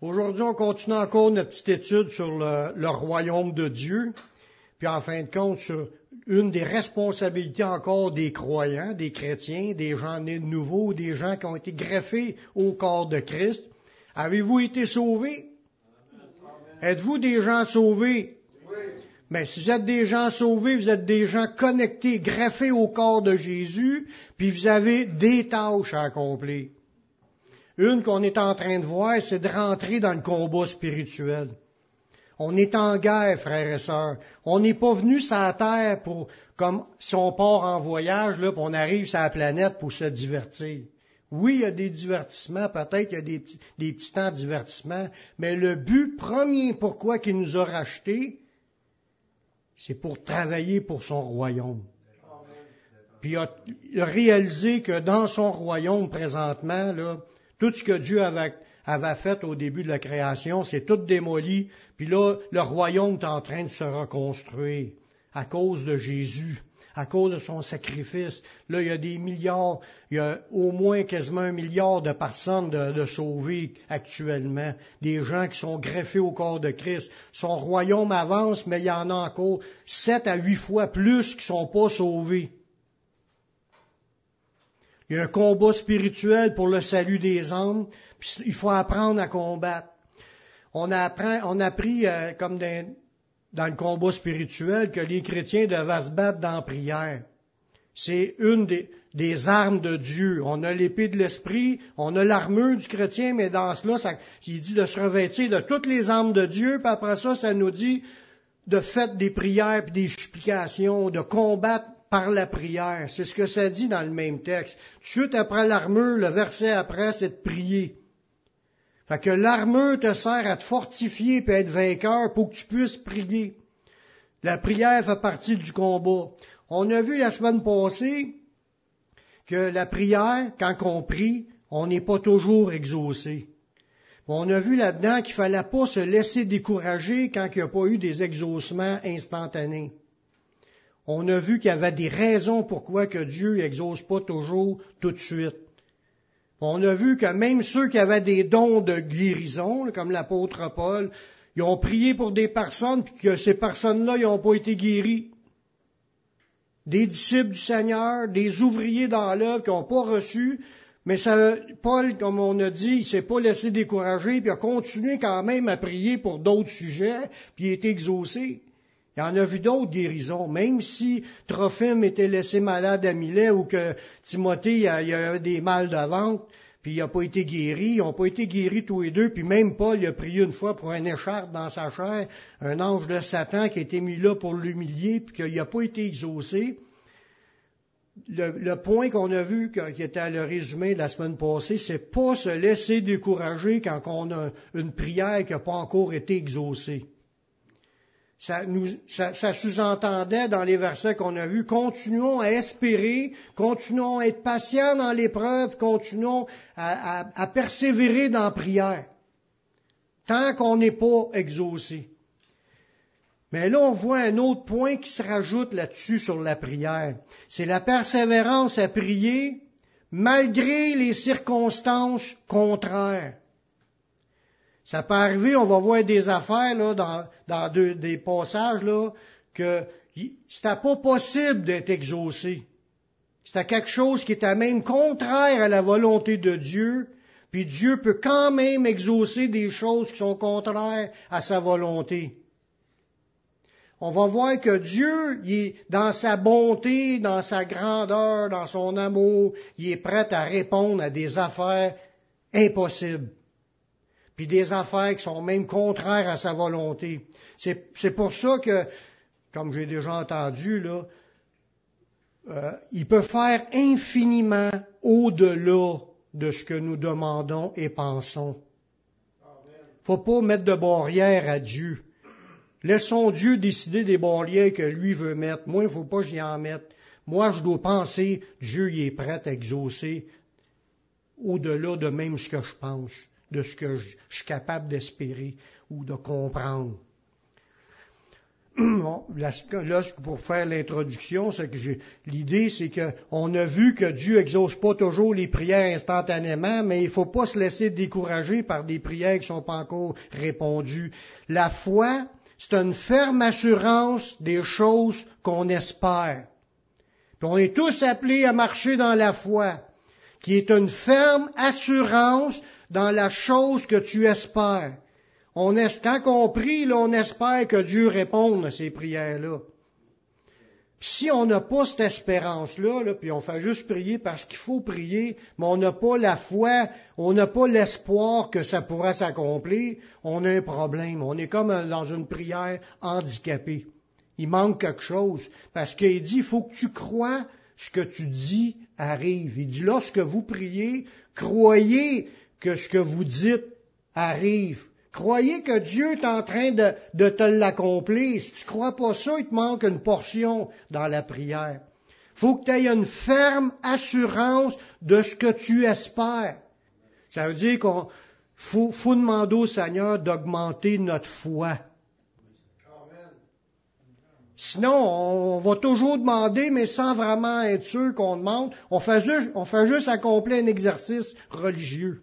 Aujourd'hui, on continue encore notre petite étude sur le, royaume de Dieu, puis en fin de compte sur une des responsabilités encore des croyants, des chrétiens, des gens nés de nouveau, des gens qui ont été greffés au corps de Christ. Avez-vous été sauvés? Êtes-vous des gens sauvés? Oui. Mais si vous êtes des gens sauvés, vous êtes des gens connectés, greffés au corps de Jésus, puis vous avez des tâches à accomplir. Une qu'on est en train de voir, c'est de rentrer dans le combat spirituel. On est en guerre, frères et sœurs. On n'est pas venu sur la terre pour, comme si on part en voyage, là, puis on arrive sur la planète pour se divertir. Oui, il y a des divertissements, peut-être qu'il y a des petits, temps de divertissement, mais le but premier pourquoi qu'il nous a rachetés, c'est pour travailler pour son royaume. Puis il il a réalisé que dans son royaume présentement, là, tout ce que Dieu avait, fait au début de la création, c'est tout démoli. Puis là, le royaume est en train de se reconstruire à cause de Jésus, à cause de son sacrifice. Là, il y a des milliards, il y a au moins quasiment un milliard de personnes de, de sauvées actuellement, des gens qui sont greffés au corps de Christ. Son royaume avance, mais il y en a encore sept à huit fois plus qui sont pas sauvés. Il y a un combat spirituel pour le salut des âmes. Puis il faut apprendre à combattre. On a, appris, euh, comme dans, le combat spirituel, que les chrétiens devaient se battre dans prière. C'est une des, armes de Dieu. On a l'épée de l'esprit, on a l'armure du chrétien, mais dans cela, il dit de se revêtir de toutes les armes de Dieu, puis après ça, ça nous dit de faire des prières puis des supplications, de combattre par la prière. C'est ce que ça dit dans le même texte. Tout de suite après l'armure, le verset après, c'est de prier. Fait que l'armure te sert à te fortifier et être vainqueur pour que tu puisses prier. La prière fait partie du combat. On a vu la semaine passée que la prière, quand on prie, on n'est pas toujours exaucé. On a vu là-dedans qu'il fallait pas se laisser décourager quand il n'y a pas eu des exaucements instantanés. On a vu qu'il y avait des raisons pourquoi que Dieu n'exauce pas toujours tout de suite. On a vu que même ceux qui avaient des dons de guérison, comme l'apôtre Paul, ils ont prié pour des personnes, puis que ces personnes-là, ils n'ont pas été guéris. Des disciples du Seigneur, des ouvriers dans l'œuvre qui n'ont pas reçu, mais ça, Paul, comme on a dit, il s'est pas laissé décourager, puis a continué quand même à prier pour d'autres sujets, puis il a été exaucé. Il y en a vu d'autres guérisons, même si Trophime était laissé malade à Milet ou que Timothée il avait des mal de ventre, puis il n'a pas été guéri, ils n'ont pas été guéris tous les deux, puis même Paul a prié une fois pour un écharpe dans sa chair, un ange de Satan qui a été mis là pour l'humilier, puis qu'il n'a pas été exaucé. Le, point qu'on a vu, qui était le résumé de la semaine passée, c'est pas se laisser décourager quand on a une prière qui n'a pas encore été exaucée ça, ça, ça sous-entendait dans les versets qu'on a vus, continuons à espérer, continuons à être patients dans l'épreuve, continuons à, à, à, persévérer dans la prière, tant qu'on n'est pas exaucé. Mais là, on voit un autre point qui se rajoute là-dessus sur la prière. C'est la persévérance à prier malgré les circonstances contraires. Ça peut arriver, on va voir des affaires là, dans, des passages là, que c'était pas possible d'être exaucé. C'était quelque chose qui était même contraire à la volonté de Dieu, puis Dieu peut quand même exaucer des choses qui sont contraires à sa volonté. On va voir que Dieu, il dans sa bonté, dans sa grandeur, dans son amour, il est prêt à répondre à des affaires impossibles puis des affaires qui sont même contraires à sa volonté. C'est pour ça que, comme j'ai déjà entendu, là, euh, il peut faire infiniment au-delà de ce que nous demandons et pensons. Faut pas mettre de barrière à Dieu. Laissons Dieu décider des barrières que lui veut mettre. Moi, il faut pas que j'y en mette. Moi, je dois penser, Dieu y est prêt à exaucer au-delà de même ce que je pense de ce que je suis capable d'espérer ou de comprendre. là, pour faire l'introduction, c'est que l'idée, c'est qu'on a vu que Dieu exauce pas toujours les prières instantanément, mais il faut pas se laisser décourager par des prières qui sont pas encore répondues. La foi, c'est une ferme assurance des choses qu'on espère. Puis on est tous appelés à marcher dans la foi, qui est une ferme assurance dans la chose que tu espères. On est, quand on prie, là, on espère que Dieu réponde à ces prières-là. si on n'a pas cette espérance-là, là, puis on fait juste prier parce qu'il faut prier, mais on n'a pas la foi, on n'a pas l'espoir que ça pourra s'accomplir, on a un problème. On est comme dans une prière handicapée. Il manque quelque chose. Parce qu'il dit, il faut que tu crois ce que tu dis arrive. Il dit, lorsque vous priez, croyez que ce que vous dites arrive. Croyez que Dieu est en train de, te l'accomplir. Si tu crois pas ça, il te manque une portion dans la prière. Faut que tu aies une ferme assurance de ce que tu espères. Ça veut dire qu'on faut, faut demander au Seigneur d'augmenter notre foi. Sinon, on va toujours demander, mais sans vraiment être sûr qu'on demande. On fait juste, on fait juste accomplir un exercice religieux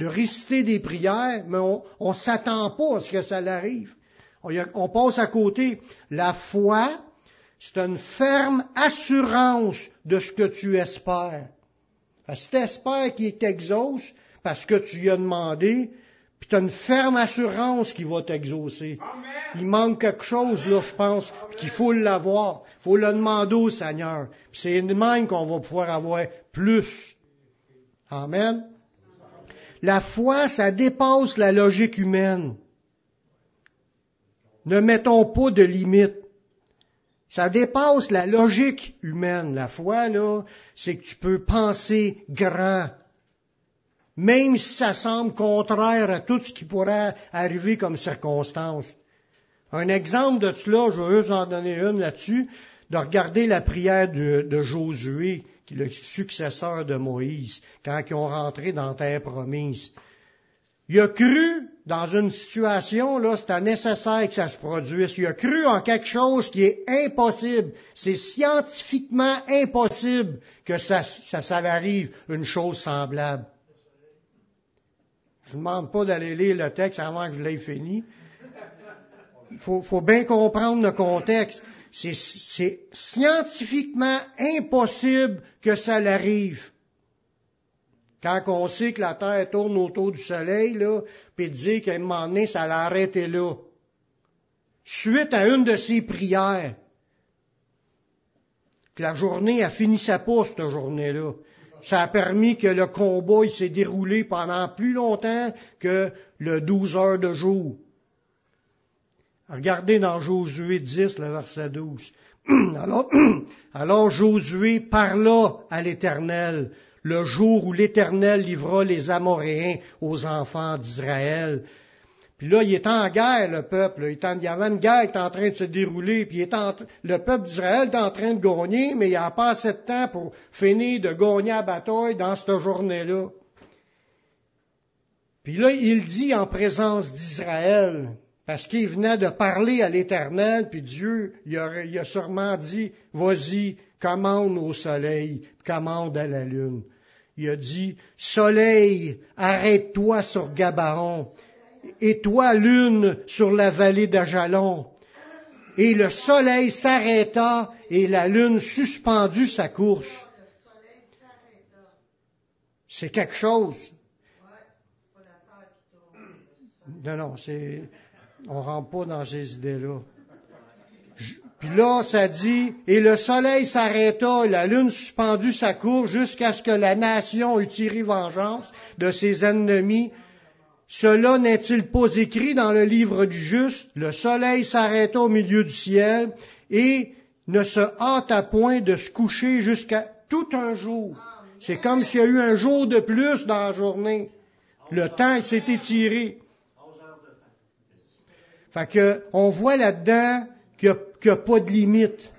de réciter des prières, mais on ne s'attend pas à ce que ça l'arrive. On, on passe à côté. La foi, c'est une ferme assurance de ce que tu espères. Si tu espères qu'il t'exauce parce que tu lui as demandé, puis tu as une ferme assurance qu'il va t'exaucer. Il manque quelque chose, là, je pense, qu'il faut l'avoir. Il faut le demander au Seigneur. C'est de même qu'on va pouvoir avoir plus. Amen. La foi, ça dépasse la logique humaine. Ne mettons pas de limites. Ça dépasse la logique humaine. La foi, là, c'est que tu peux penser grand. Même si ça semble contraire à tout ce qui pourrait arriver comme circonstance. Un exemple de cela, je veux vous en donner une là-dessus, de regarder la prière de, de Josué le successeur de Moïse, quand ils ont rentré dans terre promise. Il a cru dans une situation, là, c'était nécessaire que ça se produise. Il a cru en quelque chose qui est impossible. C'est scientifiquement impossible que ça, ça, ça arrive, une chose semblable. Je ne vous demande pas d'aller lire le texte avant que je l'aie fini. Il faut, faut bien comprendre le contexte c'est scientifiquement impossible que ça l'arrive. Quand on sait que la Terre tourne autour du Soleil, là, puis dire qu'à un moment donné, ça l'a arrêté là. Suite à une de ses prières, que la journée, a finissait pas, cette journée-là. Ça a permis que le combat, il s'est déroulé pendant plus longtemps que le 12 heures de jour. Regardez dans Josué 10, le verset 12. Alors, alors Josué parla à l'Éternel le jour où l'Éternel livra les Amoréens aux enfants d'Israël. Puis là, il est en guerre, le peuple. Il, y avait une guerre qui en train de se dérouler, puis le peuple d'Israël est en train de gagner, mais il n'y a pas assez de temps pour finir de gagner la bataille dans cette journée-là. Puis là, il dit en présence d'Israël, parce qu'il venait de parler à l'Éternel, puis Dieu, il a, sûrement dit, vas-y, commande au soleil, commande à la lune. Il a dit, soleil, arrête-toi sur Gabaron, et toi, lune, sur la vallée d'Ajalon. Et le soleil s'arrêta, et la lune suspendut sa course. C'est quelque chose. Non, non, c'est, on rentre pas dans ces idées-là. Puis là, ça dit, et le soleil s'arrêta, la lune suspendue sa course jusqu'à ce que la nation eût tiré vengeance de ses ennemis. Cela n'est-il pas écrit dans le livre du juste? Le soleil s'arrêta au milieu du ciel et ne se hâta point de se coucher jusqu'à tout un jour. C'est comme s'il y a eu un jour de plus dans la journée. Le temps s'est étiré. Fait que, on voit là-dedans qu'il n'y a, pas de limite.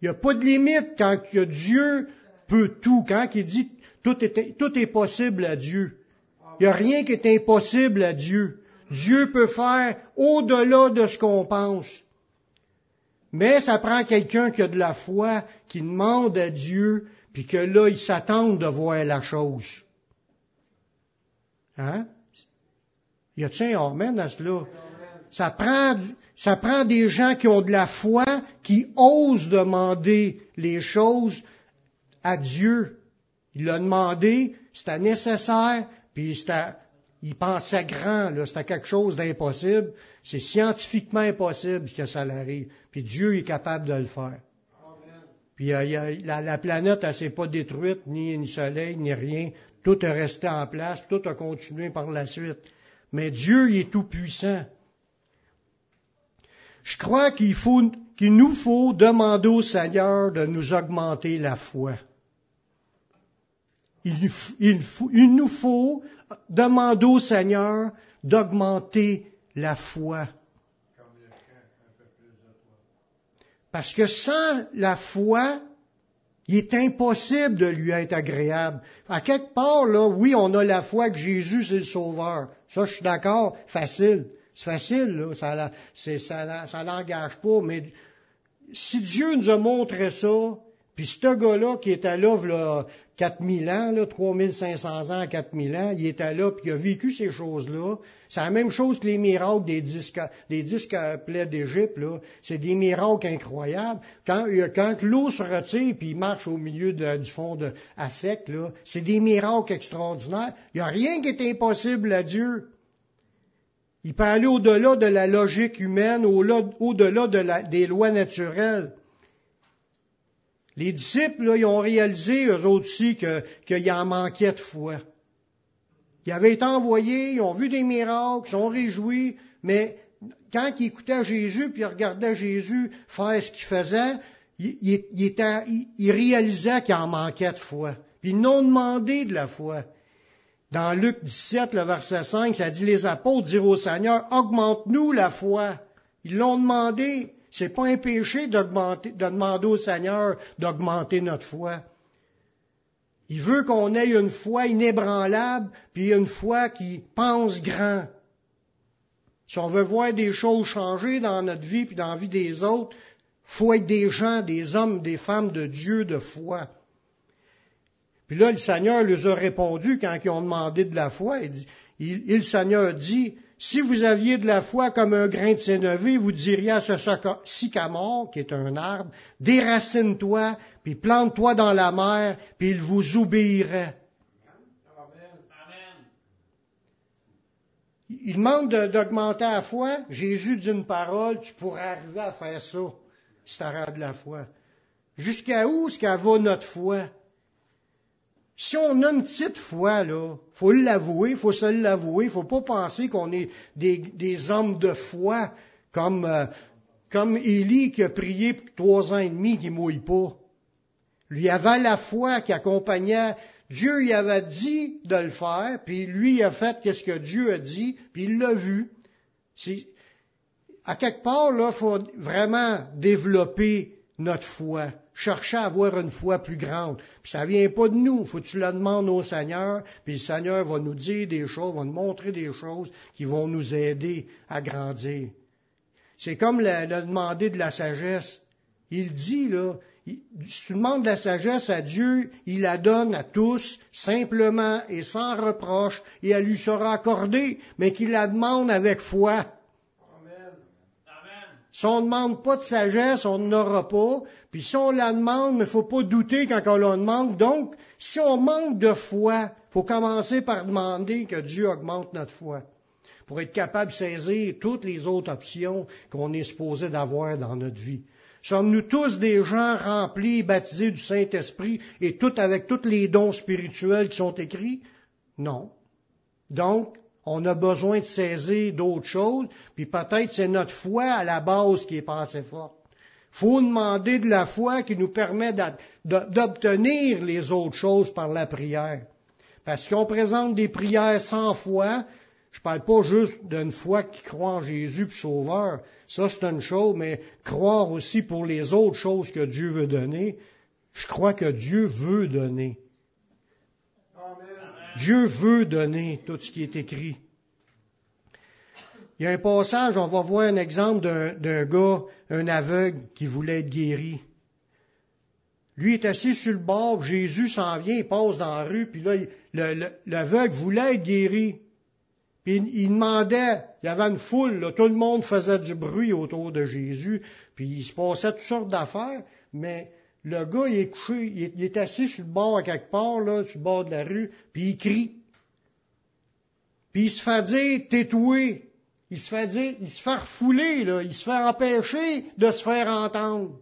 Il n'y a pas de limite quand Dieu peut tout, quand il dit tout est, possible à Dieu. Il n'y a rien qui est impossible à Dieu. Dieu peut faire au-delà de ce qu'on pense. Mais ça prend quelqu'un qui a de la foi, qui demande à Dieu, puis que là, il s'attend de voir la chose. Hein? Y a-t-il un à cela? Ça prend, des gens qui ont de la foi, qui osent demander les choses à Dieu. Il l'a demandé, c'était nécessaire, puis il pensait grand, c'était quelque chose d'impossible. C'est scientifiquement impossible que ça l'arrive. Puis Dieu est capable de le faire. Puis euh, la, la, planète, elle s'est pas détruite, ni le soleil, ni rien. Tout est resté en place, tout a continué par la suite. Mais Dieu, il est tout puissant. Je crois qu'il nous faut demander au Seigneur de nous augmenter la foi. Il nous faut demander au Seigneur d'augmenter la foi. Parce que sans la foi, il est impossible de lui être agréable. À quelque part, là, oui, on a la foi que Jésus c'est le Sauveur. Ça, je suis d'accord, facile. C'est facile, là, ça, ça, ça n'engage pas, mais si Dieu nous a montré ça, puis ce gars-là qui était là, là 4000 ans, là, 3500 ans, 4000 ans, il était là, puis il a vécu ces choses-là. C'est la même chose que les miracles des disques, des disques d'Égypte, là. C'est des miracles incroyables. Quand, quand l'eau se retire, puis il marche au milieu du fond de, à sec, là, c'est des miracles extraordinaires. Il n'y a rien qui est impossible à Dieu. Il peut aller au-delà de la logique humaine, au-delà de des lois naturelles. Les disciples, là, ils ont réalisé, eux autres aussi, qu'il y en manquait de foi. Ils avaient été envoyés, ils ont vu des miracles, ils sont réjouis, mais quand ils écoutaient Jésus, puis ils regardaient Jésus faire ce qu'il faisait, ils, ils réalisaient qu'il en manquait de foi. Puis ils n'ont demandé de la foi. Dans Luc 17, le verset 5, ça dit, les apôtres dirent au Seigneur, augmente-nous la foi. Ils l'ont demandé. C'est pas un péché de demander au Seigneur d'augmenter notre foi. Il veut qu'on ait une foi inébranlable, puis une foi qui pense grand. Si on veut voir des choses changer dans notre vie, puis dans la vie des autres, faut être des gens, des hommes, des femmes de Dieu de foi. Puis là, le Seigneur leur a répondu quand ils ont demandé de la foi. Il, dit, il, Seigneur dit, si vous aviez de la foi comme un grain de sénévé, vous diriez à ce sycamore, qui est un arbre, déracine-toi, puis plante-toi dans la mer, puis il vous obéirait. Il demande d'augmenter la foi. Jésus dit une parole, tu pourrais arriver à faire ça, si tu de la foi. Jusqu'à où est-ce qu'elle va notre foi? Si on a une petite foi, là, faut l'avouer, faut se l'avouer, faut pas penser qu'on est des, hommes de foi comme, euh, comme Élie qui a prié pour trois ans et demi qui mouille pas. Lui avait la foi qui accompagnait. Dieu lui avait dit de le faire, puis lui a fait qu'est-ce que Dieu a dit, puis il l'a vu. à quelque part, là, faut vraiment développer notre foi chercher à avoir une foi plus grande. Puis ça vient pas de nous, faut que tu le demandes au Seigneur, puis le Seigneur va nous dire des choses, va nous montrer des choses qui vont nous aider à grandir. C'est comme le, demander de la sagesse. Il dit, là, si tu demandes de la sagesse à Dieu, il la donne à tous, simplement et sans reproche, et elle lui sera accordée, mais qu'il la demande avec foi. Si on ne demande pas de sagesse, on n'aura pas. Puis si on la demande, il ne faut pas douter quand on la demande. Donc, si on manque de foi, il faut commencer par demander que Dieu augmente notre foi pour être capable de saisir toutes les autres options qu'on est supposé d'avoir dans notre vie. Sommes-nous tous des gens remplis, baptisés du Saint-Esprit et tout avec tous les dons spirituels qui sont écrits? Non. Donc, on a besoin de saisir d'autres choses, puis peut-être c'est notre foi à la base qui est pas assez forte. faut demander de la foi qui nous permet d'obtenir les autres choses par la prière. Parce qu'on présente des prières sans foi, je parle pas juste d'une foi qui croit en Jésus puis Sauveur. Ça, c'est une chose, mais croire aussi pour les autres choses que Dieu veut donner. Je crois que Dieu veut donner. Dieu veut donner tout ce qui est écrit. il y a un passage, on va voir un exemple d'un gars, un aveugle, qui voulait être guéri. Lui est assis sur le bord, Jésus s'en vient, il passe dans la rue, puis là, l'aveugle voulait être guéri. Puis il, demandait, il y avait une foule, tout le monde faisait du bruit autour de Jésus, puis il se passait toutes sortes d'affaires, mais le gars, il est couché, il est, assis sur le bord à quelque part, là, sur le bord de la rue, puis il crie. Puis il se fait dire, tétoué. Il se fait dire, il se fait refouler, là, il se fait empêcher de se faire entendre.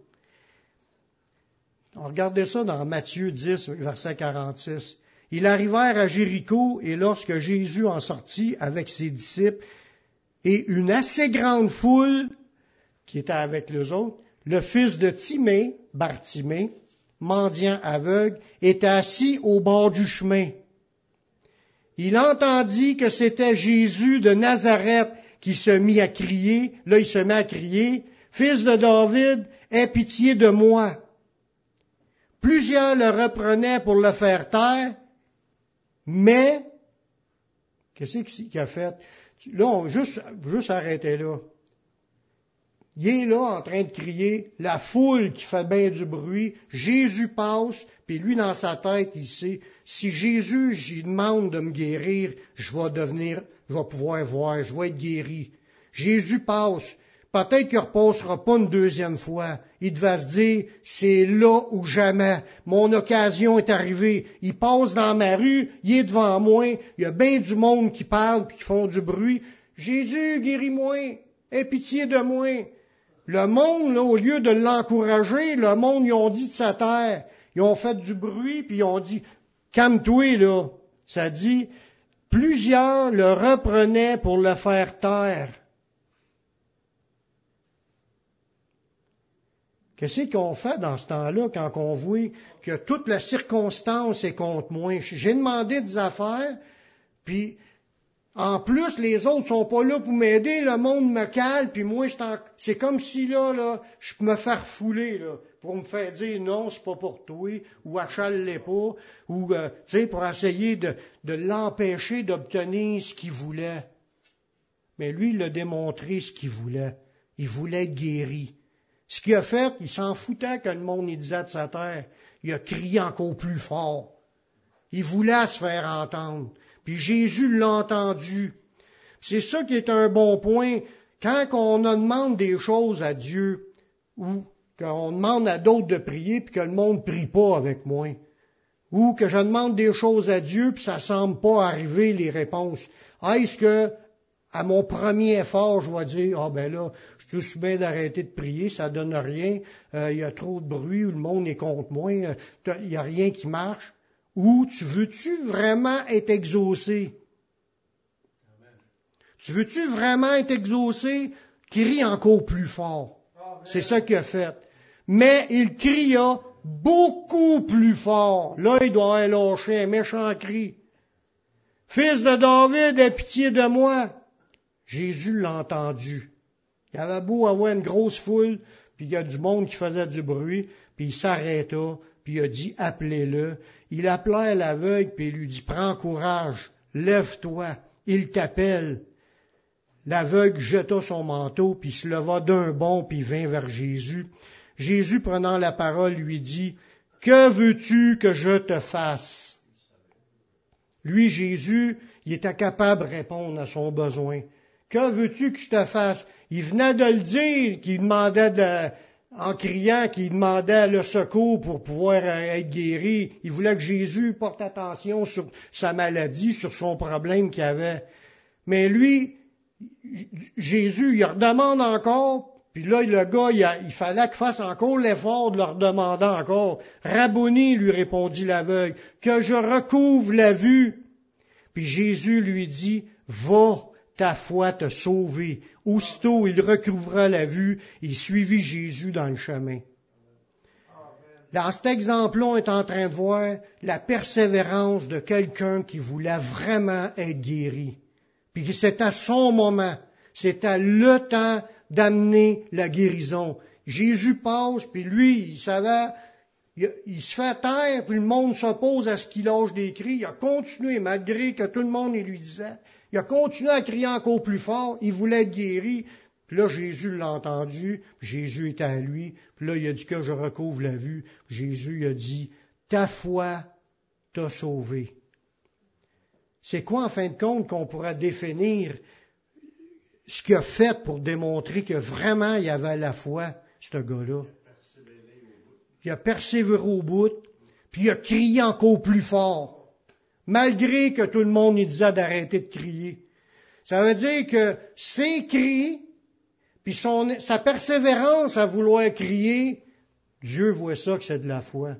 On regardait ça dans Matthieu 10, verset 46. Ils arrivèrent à Jéricho, et lorsque Jésus en sortit avec ses disciples, et une assez grande foule qui était avec les autres, le fils de Timée, Bartimée, mendiant aveugle, était assis au bord du chemin. Il entendit que c'était Jésus de Nazareth qui se mit à crier. Là, il se met à crier, Fils de David, aie pitié de moi. Plusieurs le reprenaient pour le faire taire, mais, qu'est-ce qu'il a fait? Là, on juste, juste arrêter là. Il est là en train de crier, la foule qui fait bien du bruit, Jésus passe, puis lui dans sa tête, il sait, si Jésus, j'y demande de me guérir, je vais devenir, je vais pouvoir voir, je vais être guéri. Jésus passe, peut-être qu'il ne repassera pas une deuxième fois. Il va se dire, c'est là ou jamais. Mon occasion est arrivée. Il passe dans ma rue, il est devant moi, il y a bien du monde qui parle puis qui font du bruit. Jésus, guéris-moi, aie pitié de moi. Le monde, au lieu de l'encourager, le monde, ils ont dit de sa terre. Ils ont fait du bruit, puis ils ont dit, calme-toi, là. Ça dit, plusieurs le reprenaient pour le faire taire. Qu'est-ce qu'on fait dans ce temps-là quand on voit que toute la circonstance est contre moi? J'ai demandé des affaires, puis en plus, les autres sont pas là pour m'aider, le monde me cale, puis moi, c'est comme si là, là, je me faire fouler, là, pour me faire dire non, c'est pas pour toi, ou achale pas, ou, euh, tu sais, pour essayer de, de l'empêcher d'obtenir ce qu'il voulait. Mais lui, il a démontré ce qu'il voulait. Il voulait être guéri. Ce qu'il a fait, il s'en foutait que le monde y disait de sa terre. Il a crié encore plus fort. Il voulait se faire entendre. Puis Jésus l'a entendu. C'est ça qui est un bon point. Quand on demande des choses à Dieu, ou qu'on demande à d'autres de prier, puis que le monde ne prie pas avec moi, ou que je demande des choses à Dieu, puis ça semble pas arriver les réponses. Est-ce que, à mon premier effort, je vais dire, ah ben là, je suis bien d'arrêter de prier, ça donne rien, euh, il y a trop de bruit, le monde est contre moi, euh, il n'y a rien qui marche. Ou tu veux-tu vraiment être exaucé? Tu veux-tu vraiment être exaucé? Crie encore plus fort. C'est ça qu'il a fait. Mais il cria beaucoup plus fort. Là, il doit avoir un méchant cri. Fils de David, aie pitié de moi. Jésus l'a entendu. Il avait beau avoir une grosse foule, puis il y a du monde qui faisait du bruit, puis il s'arrêta, puis il a dit, appelez-le. Il appelait l'aveugle, puis il lui dit, prends courage, lève-toi, il t'appelle. L'aveugle jeta son manteau, puis se leva d'un bond, puis vint vers Jésus. Jésus, prenant la parole, lui dit, Que veux-tu que je te fasse? Lui, Jésus, il était capable de répondre à son besoin. Que veux-tu que je te fasse? Il venait de le dire, qu'il demandait de, en criant qu'il demandait le secours pour pouvoir être guéri. Il voulait que Jésus porte attention sur sa maladie, sur son problème qu'il avait. Mais lui, Jésus, il redemande encore, puis là, le gars, il, fallait qu'il fasse encore l'effort de leur demander encore. Rabboni, lui répondit l'aveugle, que je recouvre la vue. Puis Jésus lui dit, va, ta foi t'a sauvé. Aussitôt il recouvra la vue et suivit Jésus dans le chemin. Dans cet exemple-là, on est en train de voir la persévérance de quelqu'un qui voulait vraiment être guéri. Puis c'était son moment. C'était le temps d'amener la guérison. Jésus passe, puis lui, il savait, il, se fait taire, puis le monde s'oppose à ce qu'il lâche des cris. Il a continué, malgré que tout le monde lui disait, Il a continué à crier encore plus fort. Il voulait être guéri. Puis là, Jésus l'a entendu. Jésus était à lui. Puis là, il a dit que je recouvre la vue. Jésus a dit, ta foi t'a sauvé. C'est quoi, en fin de compte, qu'on pourra définir ce qu'il a fait pour démontrer que vraiment il y avait la foi, ce gars-là? Il a persévéré au bout, puis il a crié encore plus fort, malgré que tout le monde lui disait d'arrêter de crier. Ça veut dire que ses cris, puis son, sa persévérance à vouloir crier, Dieu voit ça que c'est de la foi.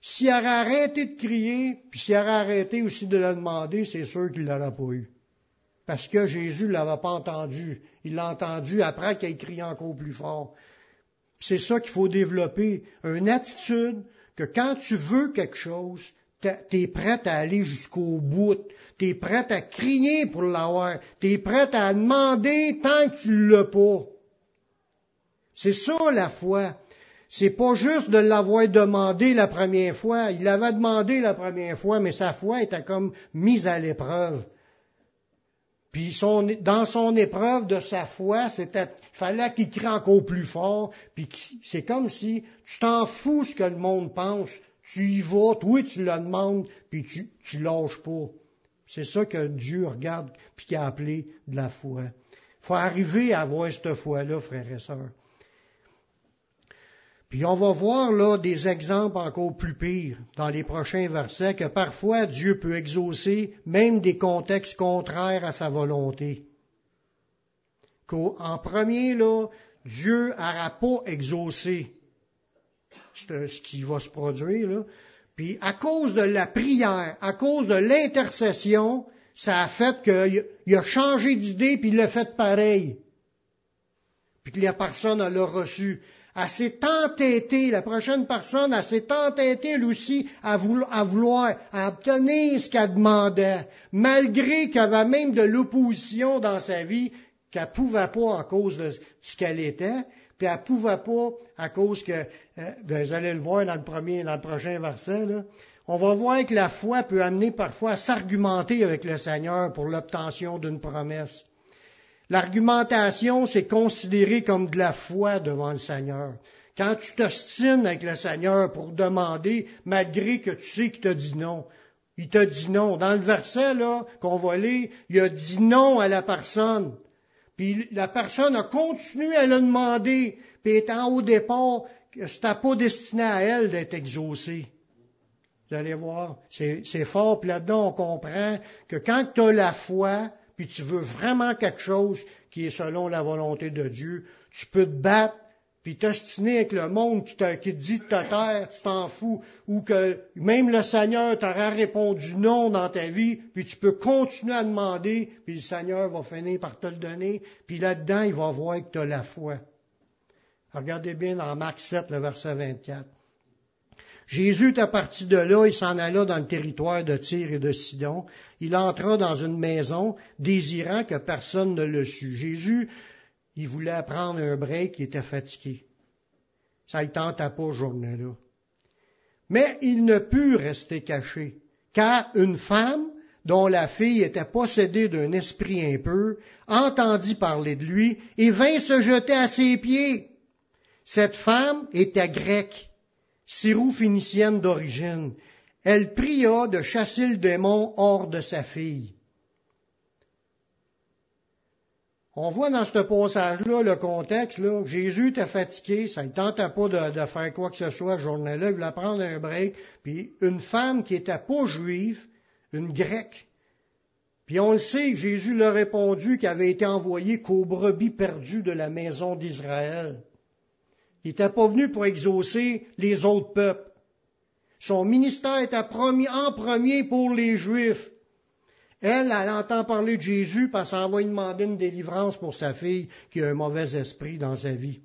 S'il aurait arrêté de crier, puis s'il aurait arrêté aussi de le demander, c'est sûr qu'il l'aurait pas eu. Parce que Jésus ne l'avait pas entendu. Il l'a entendu après qu'il ait crié encore plus fort. C'est ça qu'il faut développer, une attitude que quand tu veux quelque chose, tu es prêt à aller jusqu'au bout. Tu es prêt à crier pour l'avoir. Tu es prêt à demander tant que tu l'as pas. C'est ça la foi. C'est pas juste de l'avoir demandé la première fois. Il l'avait demandé la première fois, mais sa foi était comme mise à l'épreuve. Puis dans son épreuve de sa foi, c'était, fallait qu'il crie encore plus fort. Puis c'est comme si tu t'en fous ce que le monde pense. Tu y vas, toi tu le demandes, puis tu, tu lâches pas. C'est ça que Dieu regarde, puis qui a appelé de la foi. Faut arriver à avoir cette foi-là, frères et sœurs. Puis on va voir là des exemples encore plus pires dans les prochains versets que parfois Dieu peut exaucer même des contextes contraires à sa volonté. En premier, là, Dieu n'aura pas exaucé ce qui va se produire. Là. Puis à cause de la prière, à cause de l'intercession, ça a fait qu'il a changé d'idée puis il l'a fait pareil. Puis que la personne l'a reçu elle s'est entêtée, la prochaine personne, elle s'est entêtée elle aussi à vouloir, à, obtenir ce qu'elle demandait, malgré qu'elle avait même de l'opposition dans sa vie, qu'elle pouvait pas à cause de ce qu'elle était, puis elle pouvait pas à cause que, euh, vous allez le voir dans le premier, dans le prochain verset, on va voir que la foi peut amener parfois à s'argumenter avec le Seigneur pour l'obtention d'une promesse. L'argumentation, c'est considéré comme de la foi devant le Seigneur. Quand tu t'ostines avec le Seigneur pour demander, malgré que tu sais qu'il t'a dit non, il t'a dit non. Dans le verset là qu'on va lire, il a dit non à la personne. Puis la personne a continué à le demander, puis étant au départ, c'était pas destiné à elle d'être exaucée. Vous allez voir, c'est fort, puis là-dedans on comprend que quand tu as la foi, puis tu veux vraiment quelque chose qui est selon la volonté de Dieu, tu peux te battre, puis t'ostiner avec le monde qui te, qui dit de ta terre, tu t'en fous, ou que même le Seigneur t'aura répondu non dans ta vie, puis tu peux continuer à demander, puis le Seigneur va finir par te le donner, puis là-dedans, il va voir que tu as la foi. Regardez bien dans Marc 7, le verset 24. Jésus est parti de là, il s'en alla dans le territoire de Tyr et de Sidon. Il entra dans une maison, désirant que personne ne le sût. Jésus, il voulait prendre un break, il était fatigué. Ça ne tenta pas journée-là. Mais il ne put rester caché, car une femme, dont la fille était possédée d'un esprit impur, entendit parler de lui et vint se jeter à ses pieds. Cette femme était grecque syro-phénicienne d'origine. Elle pria de chasser le démon hors de sa fille. On voit dans ce passage-là le contexte, là, Jésus était fatigué, ça ne tentait pas de, faire quoi que ce soit journée-là, il voulait prendre un break, puis une femme qui était pas juive, une grecque, puis on le sait, Jésus leur a répondu qu'il avait été envoyé qu'aux brebis perdues de la maison d'Israël. Il n'était pas venu pour exaucer les autres peuples. Son ministère était en premier pour les Juifs. Elle, elle entend parler de Jésus parce qu'elle va lui demander une délivrance pour sa fille qui a un mauvais esprit dans sa vie.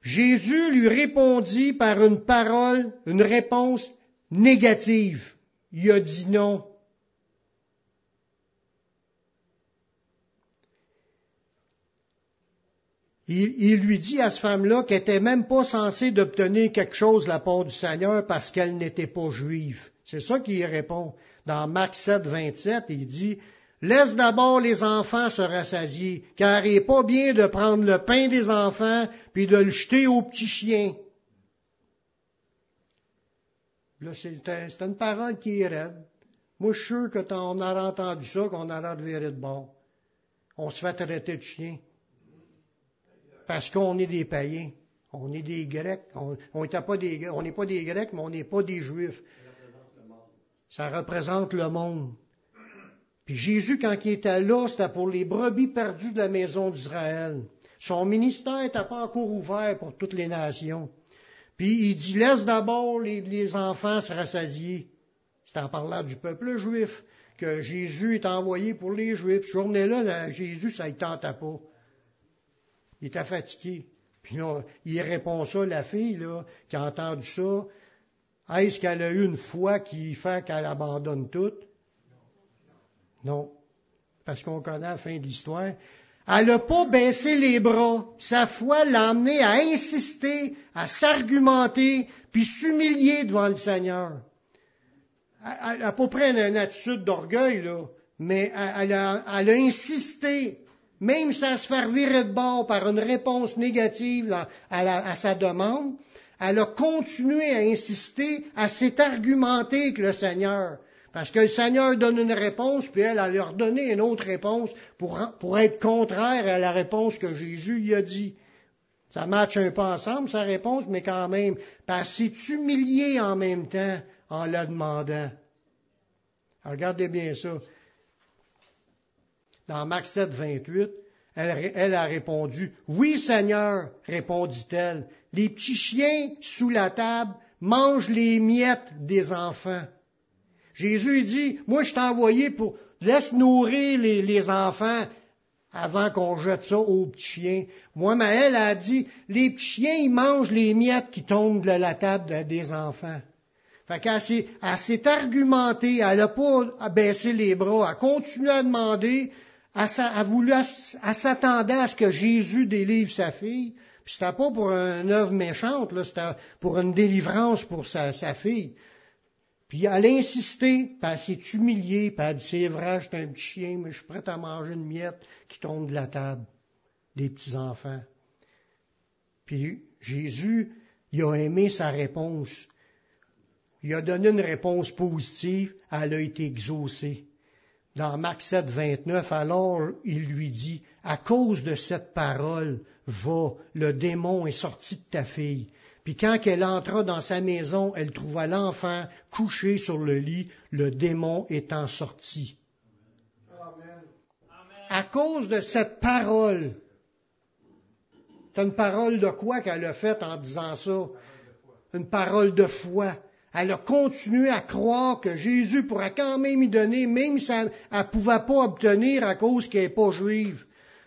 Jésus lui répondit par une parole, une réponse négative. Il a dit non. il, lui dit à cette femme-là qu'elle n'était même pas censée d'obtenir quelque chose de la part du Seigneur parce qu'elle n'était pas juive. C'est ça qu'il répond. Dans Marc 7, 27, il dit, Laisse d'abord les enfants se rassasier, car il n'est pas bien de prendre le pain des enfants puis de le jeter aux petits chiens. Là, c'est une parole qui est raide. Moi, je suis sûr que on a entendu ça, qu'on a l'air de bord. On se fait traiter de chien. Parce qu'on est des païens. On est des Grecs. On n'est on pas des Grecs, mais on n'est pas des Juifs. Ça représente le monde. Puis Jésus, quand il était là, c'était pour les brebis perdues de la maison d'Israël. Son ministère n'était pas encore ouvert pour toutes les nations. Puis il dit, laisse d'abord les, enfants se rassasier. C'est en parlant du peuple juif que Jésus est envoyé pour les Juifs. Ce journée-là, Jésus, ça ne tentait pas. Il était fatigué. Puis là, il répond ça, la fille, là, qui a entendu ça. Est-ce qu'elle a eu une foi qui fait qu'elle abandonne tout? Non. Parce qu'on connaît la fin de l'histoire. Elle n'a pas baissé les bras. Sa foi l'a amené à insister, à s'argumenter, puis s'humilier devant le Seigneur. Elle n'a pas pris une, attitude d'orgueil, là, mais elle a, insisté, même sans se faire virer de bord par une réponse négative à, sa demande, elle a continué à insister, à s'argumenter avec le Seigneur. Parce que le Seigneur donne une réponse, puis elle a leur donné une autre réponse pour, être contraire à la réponse que Jésus y a dit. Ça matche un peu ensemble, sa réponse, mais quand même, parce s'est humilié en même temps en la demandant? regardez bien ça. Dans Marc 7, 28, elle, a répondu, Oui Seigneur, répondit-elle, les petits chiens sous la table mangent les miettes des enfants. Jésus dit, moi je t'ai envoyé pour laisse nourrir les, enfants avant qu'on jette ça aux petits chiens. Moi, mais elle a dit, les petits chiens, ils mangent les miettes qui tombent de la table des enfants. Fait qu'elle s'est, argumentée, elle n'a pas baissé les bras, elle a continué à demander, elle, s'attendait à ce que Jésus délivre sa fille. Puis c'était pas pour une œuvre méchante, là, c'était pour une délivrance pour sa fille. Puis elle a insisté, puis elle s'est humiliée, puis elle a dit, c'est vrai, je suis un petit chien, mais je suis prête à manger une miette qui tombe de la table des petits-enfants. Puis Jésus, il a aimé sa réponse. Il a donné une réponse positive, elle a été exaucée. Dans Marc 7, 29, alors il lui dit, à cause de cette parole, va, le démon est sorti de ta fille. Puis quand elle entra dans sa maison, elle trouva l'enfant couché sur le lit, le démon étant sorti. À cause de cette parole, c'est une parole de quoi qu'elle a faite en disant ça? Une parole de foi. Elle a continué à croire que Jésus pourrait quand même y donner, même si elle ne pouvait pas obtenir à cause qu'elle n'est pas juive.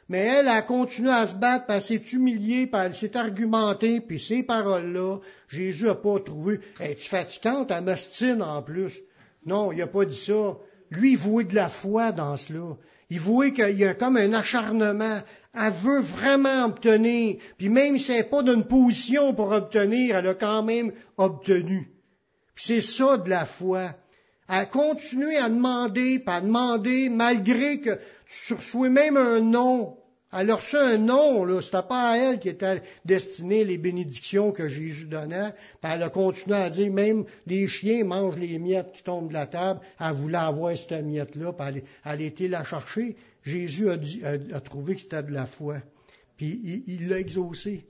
Mais elle a continué à se battre, puis elle s'est humiliée, puis elle s'est argumentée, puis ces paroles-là, Jésus n'a pas trouvé. Es-tu fatigante? Elle en plus? Non, il n'a pas dit ça. Lui, il voulait de la foi dans cela. Il voulait qu'il y a comme un acharnement. Elle veut vraiment obtenir. Puis même si elle n'est pas d'une position pour obtenir, elle a quand même obtenu. C'est ça de la foi. Elle continué à demander, puis à demander, malgré que tu reçois même un nom elle a un nom, là. C'était pas à elle qui était destiné les bénédictions que Jésus donnait. Puis elle a continué à dire, même les chiens mangent les miettes qui tombent de la table. Elle voulait avoir cette miette-là, puis elle, a été la chercher. Jésus a, trouvé que c'était de la foi. Puis il l'a exaucé.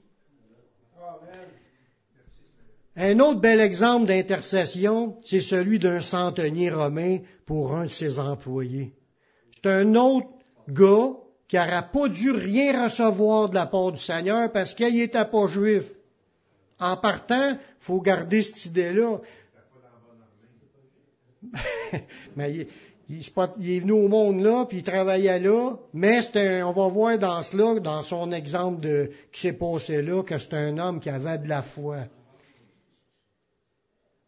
Un autre bel exemple d'intercession, c'est celui d'un centenier romain pour un de ses employés. C'est un autre gars qui n'aurait pas dû rien recevoir de la part du Seigneur parce qu'il n'était pas juif. En partant, il faut garder cette idée-là. mais il, est venu au monde là, puis il travaillait là, mais on va voir dans cela, dans son exemple de, qui s'est passé là, que c'est un homme qui avait de la foi.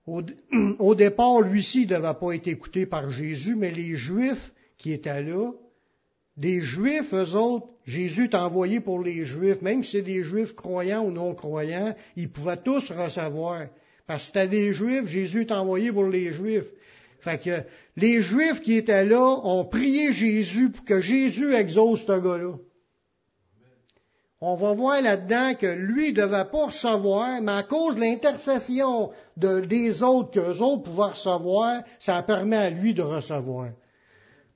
Au, départ, lui-ci ne devait pas être écouté par Jésus, mais les Juifs qui étaient là, des Juifs, eux autres, Jésus t'a envoyé pour les Juifs, même si c'est des Juifs croyants ou non croyants, ils pouvaient tous recevoir. Parce que c'était des Juifs, Jésus t'a envoyé pour les Juifs. Fait que les Juifs qui étaient là ont prié Jésus pour que Jésus exauce ce gars-là. On va voir là-dedans que lui ne devait pas recevoir, mais à cause de l'intercession de, des autres qu'eux autres pouvaient recevoir, ça permet à lui de recevoir.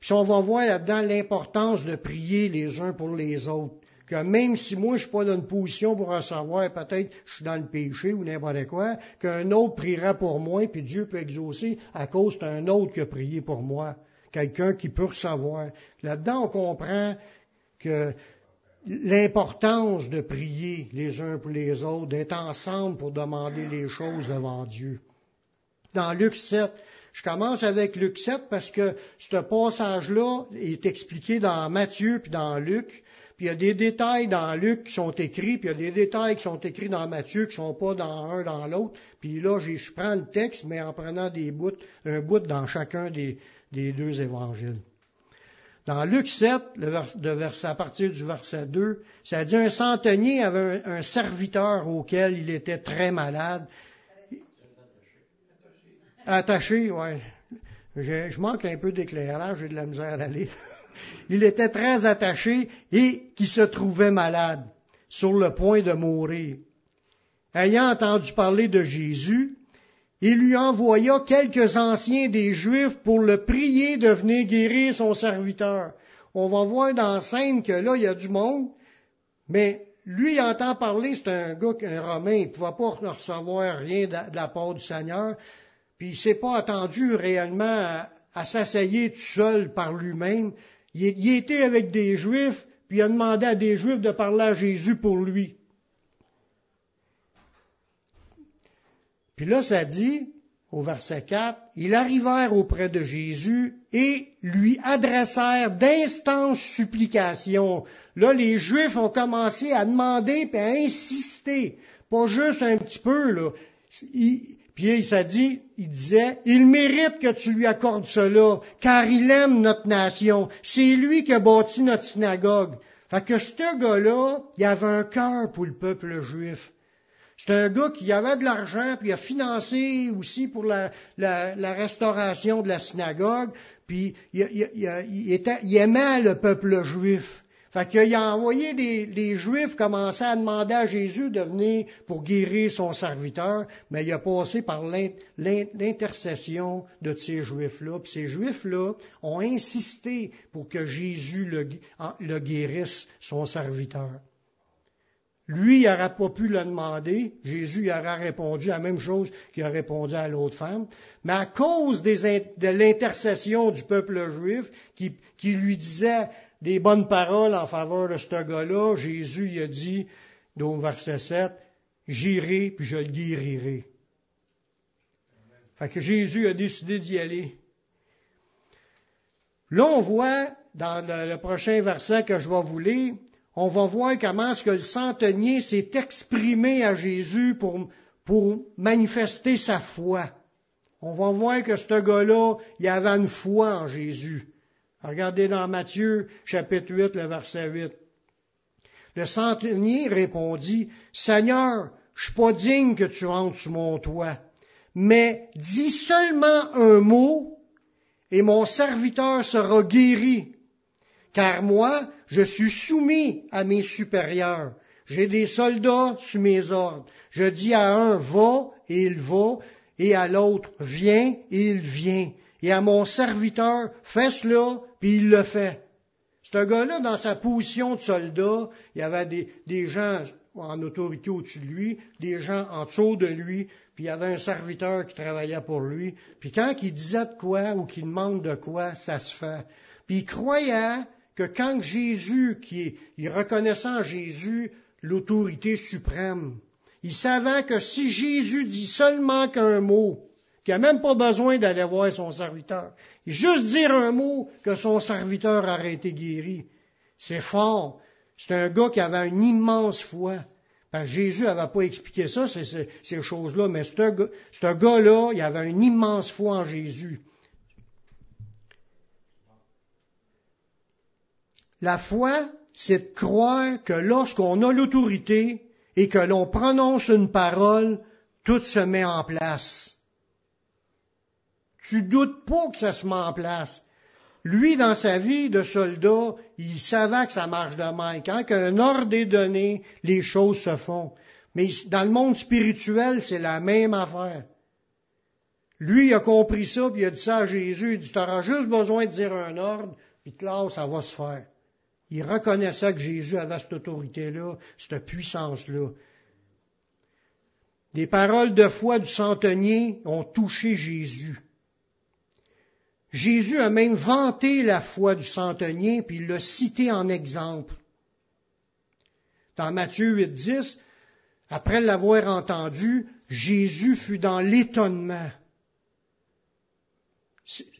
Puis on va voir là-dedans l'importance de prier les uns pour les autres. Que même si moi je suis pas dans une position pour recevoir, peut-être je suis dans le péché ou n'importe quoi, qu'un autre priera pour moi, puis Dieu peut exaucer à cause d'un autre qui a prié pour moi. Quelqu'un qui peut recevoir. Là-dedans, on comprend que l'importance de prier les uns pour les autres, d'être ensemble pour demander les choses devant Dieu. Dans Luc 7, je commence avec Luc 7 parce que ce passage-là est expliqué dans Matthieu puis dans Luc. Puis il y a des détails dans Luc qui sont écrits, puis il y a des détails qui sont écrits dans Matthieu qui sont pas dans un dans l'autre. Puis là, je prends le texte, mais en prenant des bouts, un bout dans chacun des, des deux évangiles. Dans Luc 7, le vers, à partir du verset 2, ça dit un centenier avait un, serviteur auquel il était très malade. Attaché, ouais. Je, manque un peu d'éclairage, j'ai de la misère à lire. Il était très attaché et qui se trouvait malade, sur le point de mourir. Ayant entendu parler de Jésus, il lui envoya quelques anciens des Juifs pour le prier de venir guérir son serviteur. On va voir dans la scène que là, il y a du monde, mais lui, il entend parler, c'est un gars, un Romain, il ne pouvait pas recevoir rien de la part du Seigneur, puis il s'est pas attendu réellement à, s'asseyer tout seul par lui-même. Il, il était avec des Juifs, puis il a demandé à des Juifs de parler à Jésus pour lui. Puis là, ça dit, au verset 4, ils arrivèrent auprès de Jésus et lui adressèrent d'instances supplications. Là, les Juifs ont commencé à demander et à insister. Pas juste un petit peu, là. puis ça dit, il disait, il mérite que tu lui accordes cela, car il aime notre nation. C'est lui qui a bâti notre synagogue. Fait que ce gars-là, il avait un cœur pour le peuple juif. C'est un gars qui avait de l'argent, puis il a financé aussi pour la, restauration de la synagogue, puis il, aimait le peuple juif. Fait qu'il a envoyé les, Juifs commencer à demander à Jésus de venir pour guérir son serviteur, mais il a passé par l'intercession de ces Juifs-là. Puis ces Juifs-là ont insisté pour que Jésus le guérisse, son serviteur. Lui, il n'aurait pas pu le demander. Jésus il aurait répondu la même chose qu'il a répondu à l'autre femme. Mais à cause de l'intercession du peuple juif qui, qui, lui disait des bonnes paroles en faveur de ce gars-là, Jésus il a dit, au verset 7, J'irai puis je le guérirai. Fait que Jésus a décidé d'y aller. Là, on voit dans le prochain verset que je vais vous lire, on va voir comment ce que le centenier s'est exprimé à Jésus pour, pour manifester sa foi. On va voir que ce gars-là, il avait une foi en Jésus. Regardez dans Matthieu, chapitre 8, le verset 8. Le centenier répondit, Seigneur, je suis pas digne que tu entres sur mon toit, mais dis seulement un mot et mon serviteur sera guéri. Car moi, je suis soumis à mes supérieurs. J'ai des soldats sous mes ordres. Je dis à un va et il va, et à l'autre viens et il vient. Et à mon serviteur, fais cela, puis il le fait. Ce gars-là, dans sa position de soldat, il y avait des, gens en autorité au-dessus de lui, des gens en dessous de lui, puis il y avait un serviteur qui travaillait pour lui. Puis quand il disait de quoi ou qu'il demande de quoi, ça se fait. Puis il croyait que quand Jésus, qui est, en Jésus l'autorité suprême, il savait que si Jésus dit seulement qu'un mot, qu'il n'a même pas besoin d'aller voir son serviteur, il juste dire un mot que son serviteur aurait été guéri. C'est fort. C'est un gars qui avait une immense foi. Parce que Jésus n'avait pas expliqué ça, ces, ces choses-là, mais ce gars-là, il avait une immense foi en Jésus. La foi, c'est de croire que lorsqu'on a l'autorité et que l'on prononce une parole, tout se met en place. Tu doutes pas que ça se met en place. Lui, dans sa vie de soldat, il savait que ça marche de même. Quand un ordre est donné, les choses se font. Mais dans le monde spirituel, c'est la même affaire. Lui, il a compris ça, puis il a dit ça à Jésus. Il dit, tu auras juste besoin de dire un ordre, puis là, ça va se faire. Il reconnaissait que Jésus avait cette autorité-là, cette puissance-là. Les paroles de foi du centenier ont touché Jésus. Jésus a même vanté la foi du centenier, puis il l'a cité en exemple. Dans Matthieu 8, 10, après l'avoir entendu, Jésus fut dans l'étonnement.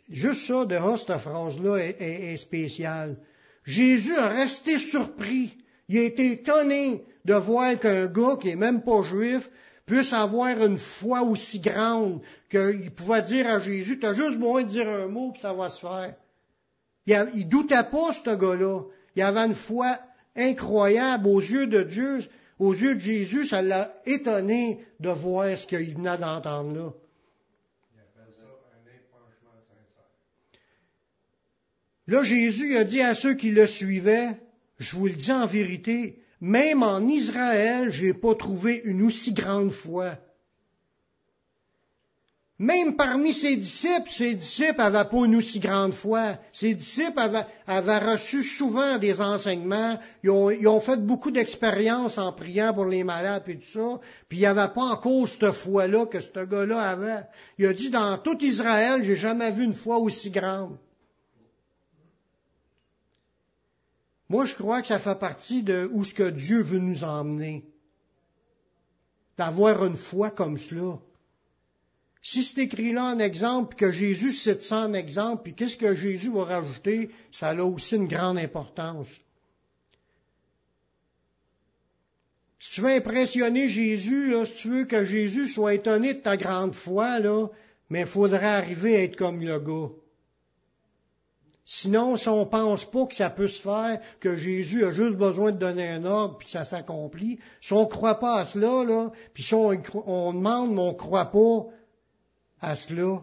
Juste ça, de cette phrase-là est spéciale. Jésus a resté surpris. Il a été étonné de voir qu'un gars qui est même pas juif puisse avoir une foi aussi grande qu'il pouvait dire à Jésus, tu as juste besoin de dire un mot, puis ça va se faire. Il, il doutait pas, ce gars-là. Il avait une foi incroyable aux yeux de Dieu, aux yeux de Jésus, ça l'a étonné de voir ce qu'il venait d'entendre là. Là, Jésus a dit à ceux qui le suivaient, je vous le dis en vérité, même en Israël, je n'ai pas trouvé une aussi grande foi. Même parmi ses disciples, ses disciples n'avaient pas une aussi grande foi. Ses disciples avaient, reçu souvent des enseignements. Ils ont, fait beaucoup d'expériences en priant pour les malades et tout ça. Puis il n'y avait pas encore cette foi-là que ce gars-là avait. Il a dit, dans tout Israël, j'ai jamais vu une foi aussi grande. Moi, je crois que ça fait partie de où ce que Dieu veut nous emmener. D'avoir une foi comme cela. Si c'est écrit là en exemple, que Jésus cite ça en exemple, puis qu'est-ce que Jésus va rajouter, ça a aussi une grande importance. Si tu veux impressionner Jésus, là, si tu veux que Jésus soit étonné de ta grande foi, là, mais il faudrait arriver à être comme le gars. Sinon, si on pense pas que ça peut se faire, que Jésus a juste besoin de donner un ordre puis ça s'accomplit, si on ne croit pas à cela, là, puis si on, demande mais on ne croit pas à cela,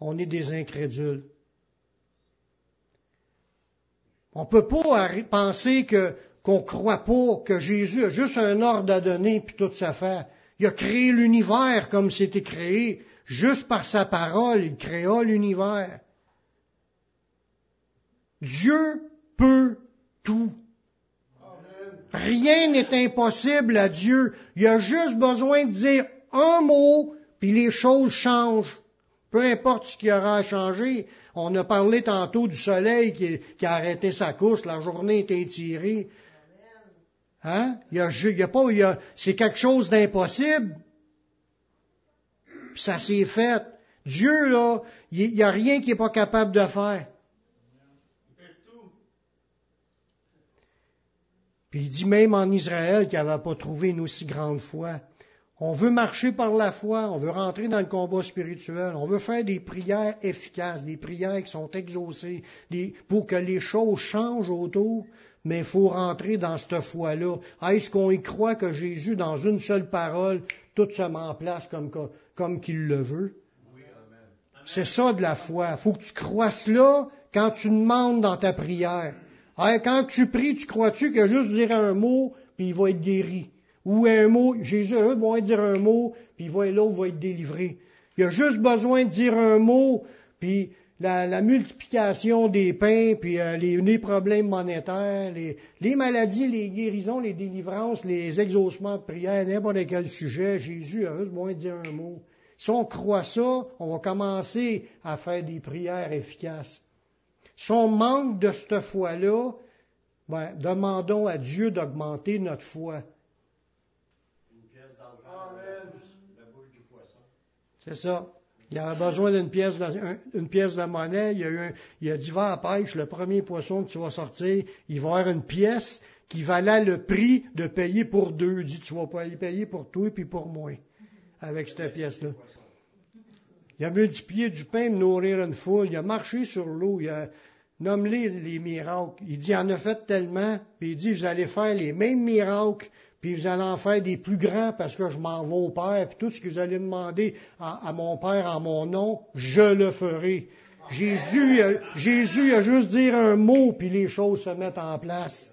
on est des incrédules. On ne peut pas penser que qu'on croit pas que Jésus a juste un ordre à donner puis tout ça fait. Il a créé l'univers comme c'était créé. Juste par sa parole, il créa l'univers. Dieu peut tout. Rien n'est impossible à Dieu. Il a juste besoin de dire un mot, puis les choses changent. Peu importe ce qui aura à changer. On a parlé tantôt du soleil qui, a arrêté sa course, la journée était étirée. Hein? Y a, il y a pas, y a, c'est quelque chose d'impossible. Ça s'est fait. Dieu, là, il n'y a rien qui n'est pas capable de faire. Il dit même en Israël qu'il n'avait pas trouvé une aussi grande foi. On veut marcher par la foi, on veut rentrer dans le combat spirituel, on veut faire des prières efficaces, des prières qui sont exaucées, pour que les choses changent autour, mais il faut rentrer dans cette foi-là. Est-ce qu'on y croit que Jésus, dans une seule parole, tout se met en place comme, comme qu'il le veut? C'est ça de la foi. Il faut que tu crois cela quand tu demandes dans ta prière quand tu pries, tu crois-tu que juste dire un mot, puis il va être guéri? Ou un mot, Jésus va dire un mot, puis l'autre va être délivré. Il a juste besoin de dire un mot, puis la, multiplication des pains, puis euh, les, problèmes monétaires, les, les, maladies, les guérisons, les délivrances, les exaucements de prière, n'importe quel sujet, Jésus a juste besoin de dire un mot. Si on croit ça, on va commencer à faire des prières efficaces. Si on manque de cette foi-là, ben, demandons à Dieu d'augmenter notre foi. Une pièce la bouche du poisson. C'est ça. Il y avait besoin d'une pièce, de, une pièce de monnaie. Il y a eu il a dit, va à pêche, le premier poisson que tu vas sortir, il va y avoir une pièce qui valait le prix de payer pour deux. Il dit, tu vas pas payer pour toi et puis pour moi. Avec cette pièce-là. Il a multiplié du pain, nourrir une foule. Il a marché sur l'eau. Il a nommé les, miracles. Il dit, en a fait tellement. Puis il dit, vous allez faire les mêmes miracles. puis vous allez en faire des plus grands parce que je m'en vais au Père, puis tout ce que vous allez demander à, mon Père en mon nom, je le ferai. Jésus, Jésus a juste dire un mot, puis les choses se mettent en place.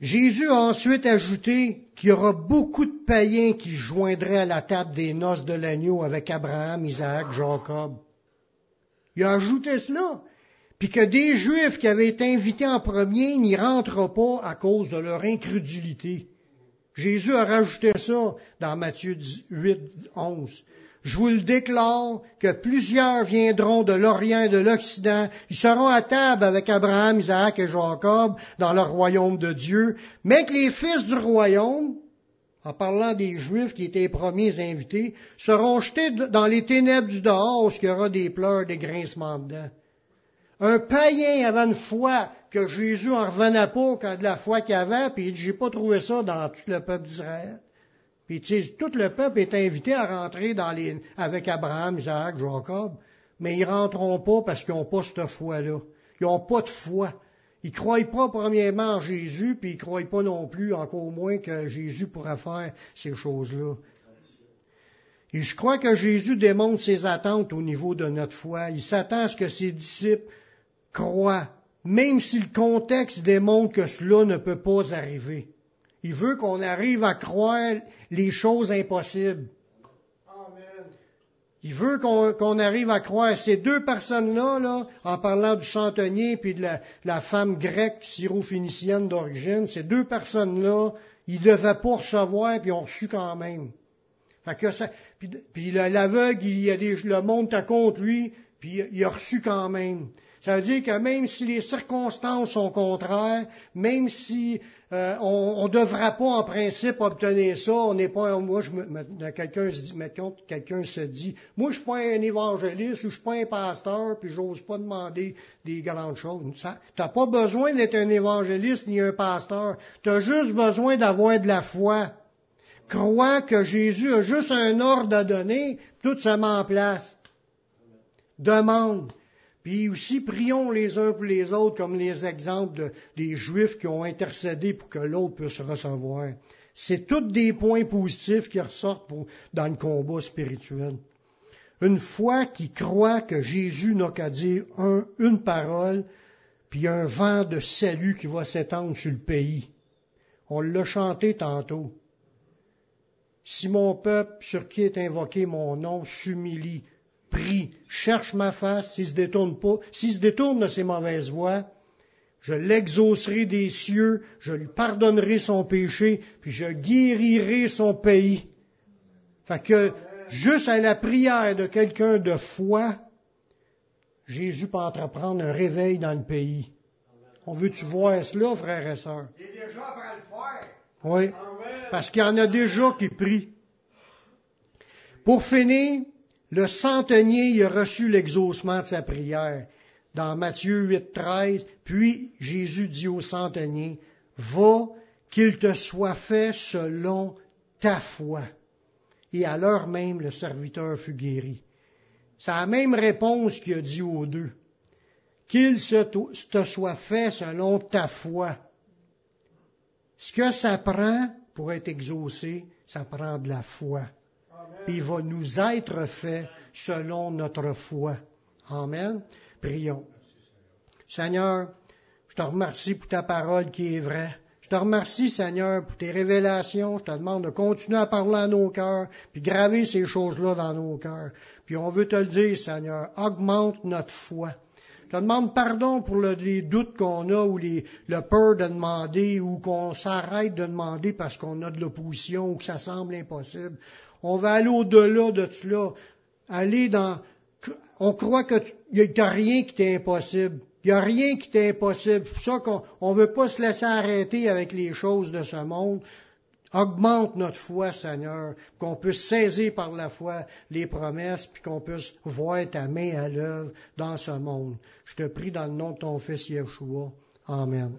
Jésus a ensuite ajouté qu'il y aura beaucoup de païens qui joindraient à la table des noces de l'agneau avec Abraham, Isaac, Jacob. Il a ajouté cela. Puis que des Juifs qui avaient été invités en premier n'y rentrent pas à cause de leur incrédulité. Jésus a rajouté ça dans Matthieu 8, 11. Je vous le déclare que plusieurs viendront de l'Orient et de l'Occident. Ils seront à table avec Abraham, Isaac et Jacob dans le royaume de Dieu. Mais que les fils du royaume, en parlant des Juifs qui étaient les premiers invités, seront jetés dans les ténèbres du dehors où il y aura des pleurs, des grincements dedans. Un païen avait une foi que Jésus en revenait pas de la foi qu'il avait, puis il dit, j'ai pas trouvé ça dans tout le peuple d'Israël. Puis tu tout le peuple est invité à rentrer dans les, avec Abraham, Isaac, Jacob, mais ils rentreront pas parce qu'ils n'ont pas cette foi-là. Ils n'ont pas de foi. Ils croient pas premièrement en Jésus, puis ils croient pas non plus, encore moins, que Jésus pourra faire ces choses-là. Et je crois que Jésus démontre ses attentes au niveau de notre foi. Il s'attend à ce que ses disciples croient, même si le contexte démontre que cela ne peut pas arriver. Il veut qu'on arrive à croire les choses impossibles. Il veut qu'on arrive à croire ces deux personnes-là, là, en parlant du centenier puis de la, femme grecque syrophénicienne d'origine, ces deux personnes-là, ils devaient pas recevoir puis ont reçu quand même. Fait que ça, puis, l'aveugle, il y a des, le monde à contre lui, puis il a reçu quand même. Ça veut dire que même si les circonstances sont contraires, même si euh, on ne devra pas en principe obtenir ça, on n'est pas, moi, je quelqu'un se dit, quelqu'un se dit, moi, je suis pas un évangéliste ou je suis pas un pasteur, puis j'ose pas demander des grandes choses. Tu n'as pas besoin d'être un évangéliste ni un pasteur. Tu as juste besoin d'avoir de la foi. Crois que Jésus a juste un ordre à donner, tout se met en place. Demande. Puis aussi, prions les uns pour les autres comme les exemples des Juifs qui ont intercédé pour que l'autre puisse recevoir. C'est tous des points positifs qui ressortent dans le combat spirituel. Une foi qui croit que Jésus n'a qu'à dire une parole, puis un vent de salut qui va s'étendre sur le pays. On l'a chanté tantôt. Si mon peuple, sur qui est invoqué mon nom, s'humilie, prie, cherche ma face, s'il se détourne pas, s'il se détourne de ses mauvaises voies, je l'exaucerai des cieux, je lui pardonnerai son péché, puis je guérirai son pays. Fait que, juste à la prière de quelqu'un de foi, Jésus peut entreprendre un réveil dans le pays. On veut-tu voir cela, frères et sœurs? Il est déjà à le faire. Oui. Parce qu'il y en a déjà qui prient. Pour finir, le centenier a reçu l'exaucement de sa prière. Dans Matthieu 8, 13, puis Jésus dit au centenier, Va, qu'il te soit fait selon ta foi. Et à l'heure même, le serviteur fut guéri. C'est la même réponse qu'il a dit aux deux. Qu'il te soit fait selon ta foi. Ce que ça prend pour être exaucé, ça prend de la foi puis il va nous être fait selon notre foi. Amen. Prions. Seigneur, je te remercie pour ta parole qui est vraie. Je te remercie, Seigneur, pour tes révélations. Je te demande de continuer à parler à nos cœurs, puis graver ces choses-là dans nos cœurs. Puis on veut te le dire, Seigneur, augmente notre foi. Je te demande pardon pour les doutes qu'on a ou les, le peur de demander ou qu'on s'arrête de demander parce qu'on a de l'opposition ou que ça semble impossible. On va aller au-delà de cela. Aller dans, on croit qu'il n'y a rien qui est impossible. Il n'y a rien qui est impossible. C'est pour ça qu'on ne veut pas se laisser arrêter avec les choses de ce monde. Augmente notre foi, Seigneur, qu'on puisse saisir par la foi les promesses, puis qu'on puisse voir ta main à l'œuvre dans ce monde. Je te prie dans le nom de ton Fils Yeshua. Amen.